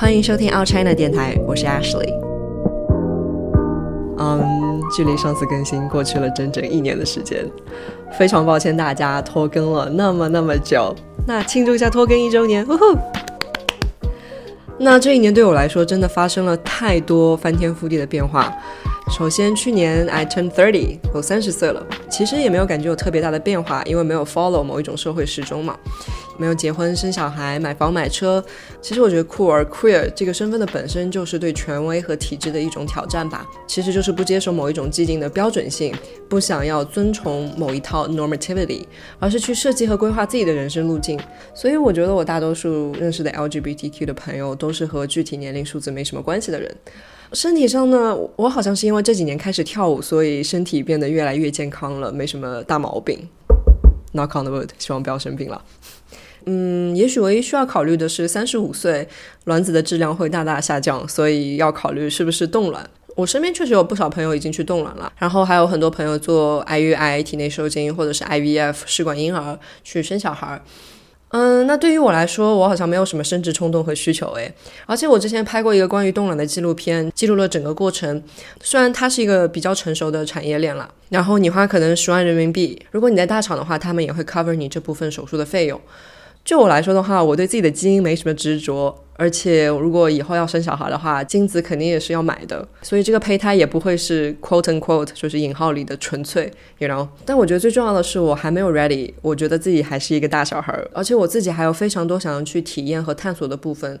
欢迎收听 Out China 电台，我是 Ashley。嗯，距离上次更新过去了整整一年的时间，非常抱歉大家拖更了那么那么久。那庆祝一下拖更一周年，呼呼！那这一年对我来说，真的发生了太多翻天覆地的变化。首先，去年 I turn thirty，我三十岁了。其实也没有感觉有特别大的变化，因为没有 follow 某一种社会时钟嘛，没有结婚、生小孩、买房、买车。其实我觉得酷儿 queer 这个身份的本身就是对权威和体制的一种挑战吧。其实就是不接受某一种既定的标准性，不想要遵从某一套 normativity，而是去设计和规划自己的人生路径。所以我觉得我大多数认识的 LGBTQ 的朋友都是和具体年龄数字没什么关系的人。身体上呢，我好像是因为这几年开始跳舞，所以身体变得越来越健康了，没什么大毛病。Knock on the wood，希望不要生病了。嗯，也许唯一需要考虑的是，三十五岁卵子的质量会大大下降，所以要考虑是不是冻卵。我身边确实有不少朋友已经去冻卵了，然后还有很多朋友做 IUI 体内受精或者是 IVF 试管婴儿去生小孩。嗯，那对于我来说，我好像没有什么生殖冲动和需求诶。而且我之前拍过一个关于冻卵的纪录片，记录了整个过程。虽然它是一个比较成熟的产业链了，然后你花可能十万人民币，如果你在大厂的话，他们也会 cover 你这部分手术的费用。就我来说的话，我对自己的基因没什么执着，而且如果以后要生小孩的话，精子肯定也是要买的，所以这个胚胎也不会是 quote unquote 就是引号里的纯粹，you know。但我觉得最重要的是我还没有 ready，我觉得自己还是一个大小孩，而且我自己还有非常多想要去体验和探索的部分。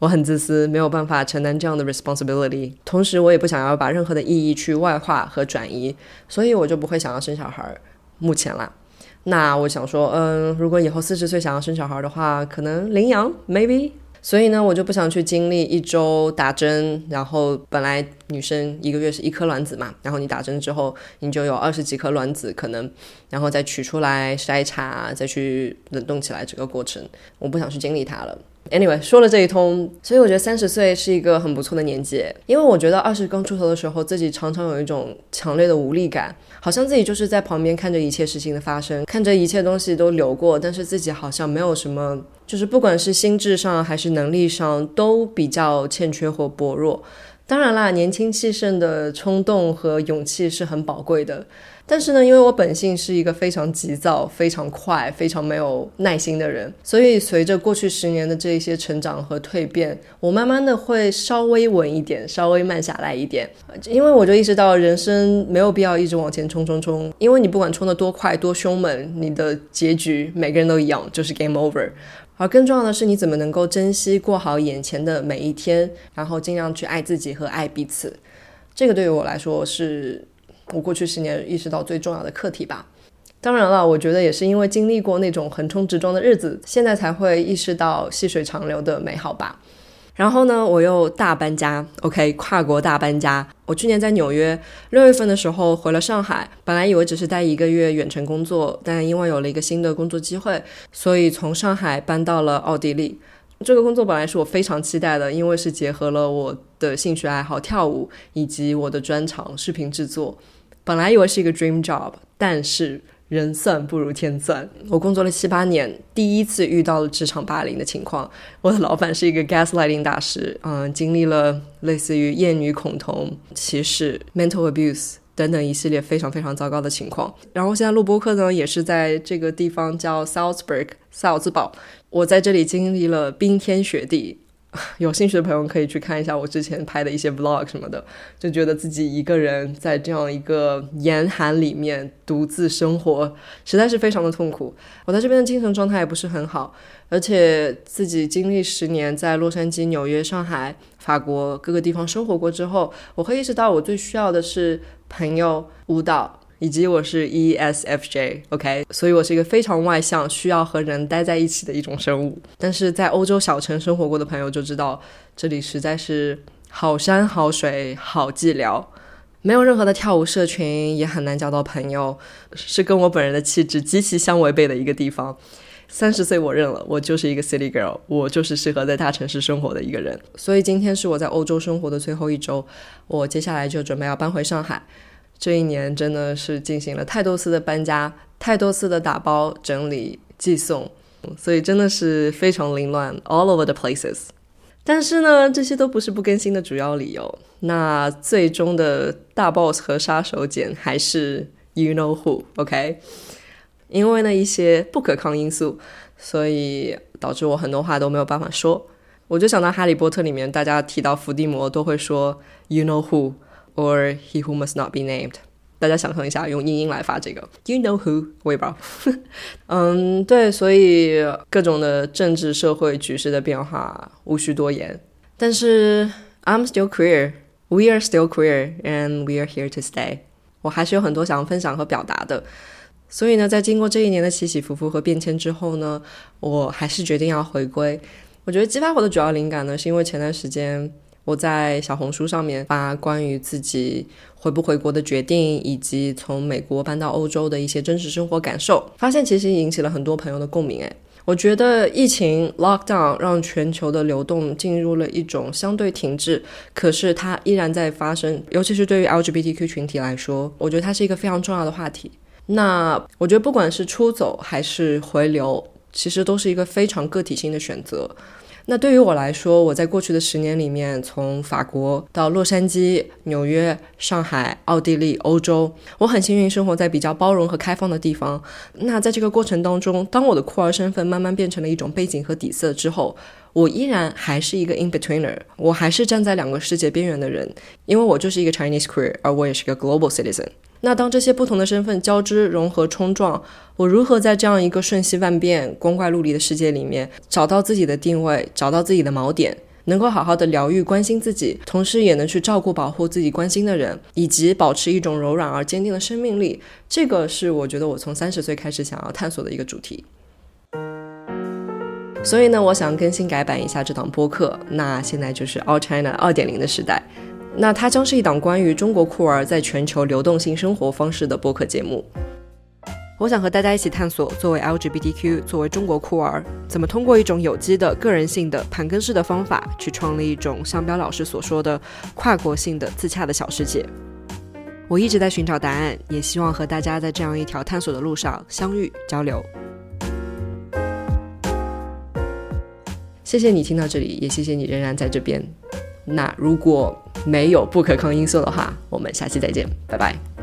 我很自私，没有办法承担这样的 responsibility，同时我也不想要把任何的意义去外化和转移，所以我就不会想要生小孩。目前啦。那我想说，嗯，如果以后四十岁想要生小孩的话，可能领养，maybe。所以呢，我就不想去经历一周打针，然后本来女生一个月是一颗卵子嘛，然后你打针之后，你就有二十几颗卵子可能，然后再取出来筛查，再去冷冻起来这个过程，我不想去经历它了。Anyway，说了这一通，所以我觉得三十岁是一个很不错的年纪，因为我觉得二十刚出头的时候，自己常常有一种强烈的无力感，好像自己就是在旁边看着一切事情的发生，看着一切东西都流过，但是自己好像没有什么，就是不管是心智上还是能力上都比较欠缺或薄弱。当然啦，年轻气盛的冲动和勇气是很宝贵的。但是呢，因为我本性是一个非常急躁、非常快、非常没有耐心的人，所以随着过去十年的这一些成长和蜕变，我慢慢的会稍微稳一点，稍微慢下来一点。因为我就意识到，人生没有必要一直往前冲冲冲，因为你不管冲得多快、多凶猛，你的结局每个人都一样，就是 game over。而更重要的是，你怎么能够珍惜过好眼前的每一天，然后尽量去爱自己和爱彼此。这个对于我来说是。我过去十年意识到最重要的课题吧，当然了，我觉得也是因为经历过那种横冲直撞的日子，现在才会意识到细水长流的美好吧。然后呢，我又大搬家，OK，跨国大搬家。我去年在纽约，六月份的时候回了上海，本来以为只是待一个月远程工作，但因为有了一个新的工作机会，所以从上海搬到了奥地利。这个工作本来是我非常期待的，因为是结合了我的兴趣爱好跳舞以及我的专长视频制作。本来以为是一个 dream job，但是人算不如天算。我工作了七八年，第一次遇到了职场霸凌的情况。我的老板是一个 gaslighting 大师，嗯，经历了类似于厌女、恐同、歧视、mental abuse 等等一系列非常非常糟糕的情况。然后现在录播课呢，也是在这个地方叫 Salzburg 萨尔兹堡。我在这里经历了冰天雪地。有兴趣的朋友可以去看一下我之前拍的一些 vlog 什么的，就觉得自己一个人在这样一个严寒里面独自生活，实在是非常的痛苦。我在这边的精神状态也不是很好，而且自己经历十年在洛杉矶、纽约、上海、法国各个地方生活过之后，我会意识到我最需要的是朋友、舞蹈。以及我是 ESFJ，OK，所以我是一个非常外向、需要和人待在一起的一种生物。但是在欧洲小城生活过的朋友就知道，这里实在是好山好水好寂寥，没有任何的跳舞社群，也很难交到朋友，是跟我本人的气质极其相违背的一个地方。三十岁我认了，我就是一个 City Girl，我就是适合在大城市生活的一个人。所以今天是我在欧洲生活的最后一周，我接下来就准备要搬回上海。这一年真的是进行了太多次的搬家，太多次的打包、整理、寄送，所以真的是非常凌乱，all over the places。但是呢，这些都不是不更新的主要理由。那最终的大 boss 和杀手锏还是 you know who，OK？因为呢一些不可抗因素，所以导致我很多话都没有办法说。我就想到《哈利波特》里面，大家提到伏地魔都会说 you know who or he who must not be named。大家想象一下，用英音来发这个 you know who，我也不知道。嗯，对，所以各种的政治社会局势的变化无需多言。但是 I'm still queer，we are still queer，and we are here to stay。我还是有很多想要分享和表达的。所以呢，在经过这一年的起起伏伏和变迁之后呢，我还是决定要回归。我觉得激发我的主要灵感呢，是因为前段时间我在小红书上面发关于自己回不回国的决定，以及从美国搬到欧洲的一些真实生活感受，发现其实引起了很多朋友的共鸣。诶，我觉得疫情 lockdown 让全球的流动进入了一种相对停滞，可是它依然在发生，尤其是对于 LGBTQ 群体来说，我觉得它是一个非常重要的话题。那我觉得不管是出走还是回流，其实都是一个非常个体性的选择。那对于我来说，我在过去的十年里面，从法国到洛杉矶、纽约、上海、奥地利、欧洲，我很幸运生活在比较包容和开放的地方。那在这个过程当中，当我的酷儿身份慢慢变成了一种背景和底色之后，我依然还是一个 in betweener，我还是站在两个世界边缘的人，因为我就是一个 Chinese queer，而我也是个 global citizen。那当这些不同的身份交织、融合、冲撞，我如何在这样一个瞬息万变、光怪陆离的世界里面找到自己的定位，找到自己的锚点，能够好好的疗愈、关心自己，同时也能去照顾、保护自己关心的人，以及保持一种柔软而坚定的生命力，这个是我觉得我从三十岁开始想要探索的一个主题。所以呢，我想更新改版一下这档播客。那现在就是 All China 二点零的时代。那它将是一档关于中国酷儿在全球流动性生活方式的播客节目。我想和大家一起探索，作为 LGBTQ，作为中国酷儿，怎么通过一种有机的、个人性的、盘根式的方法，去创立一种像彪老师所说的跨国性的自洽的小世界。我一直在寻找答案，也希望和大家在这样一条探索的路上相遇交流。谢谢你听到这里，也谢谢你仍然在这边。那如果没有不可抗因素的话，我们下期再见，拜拜。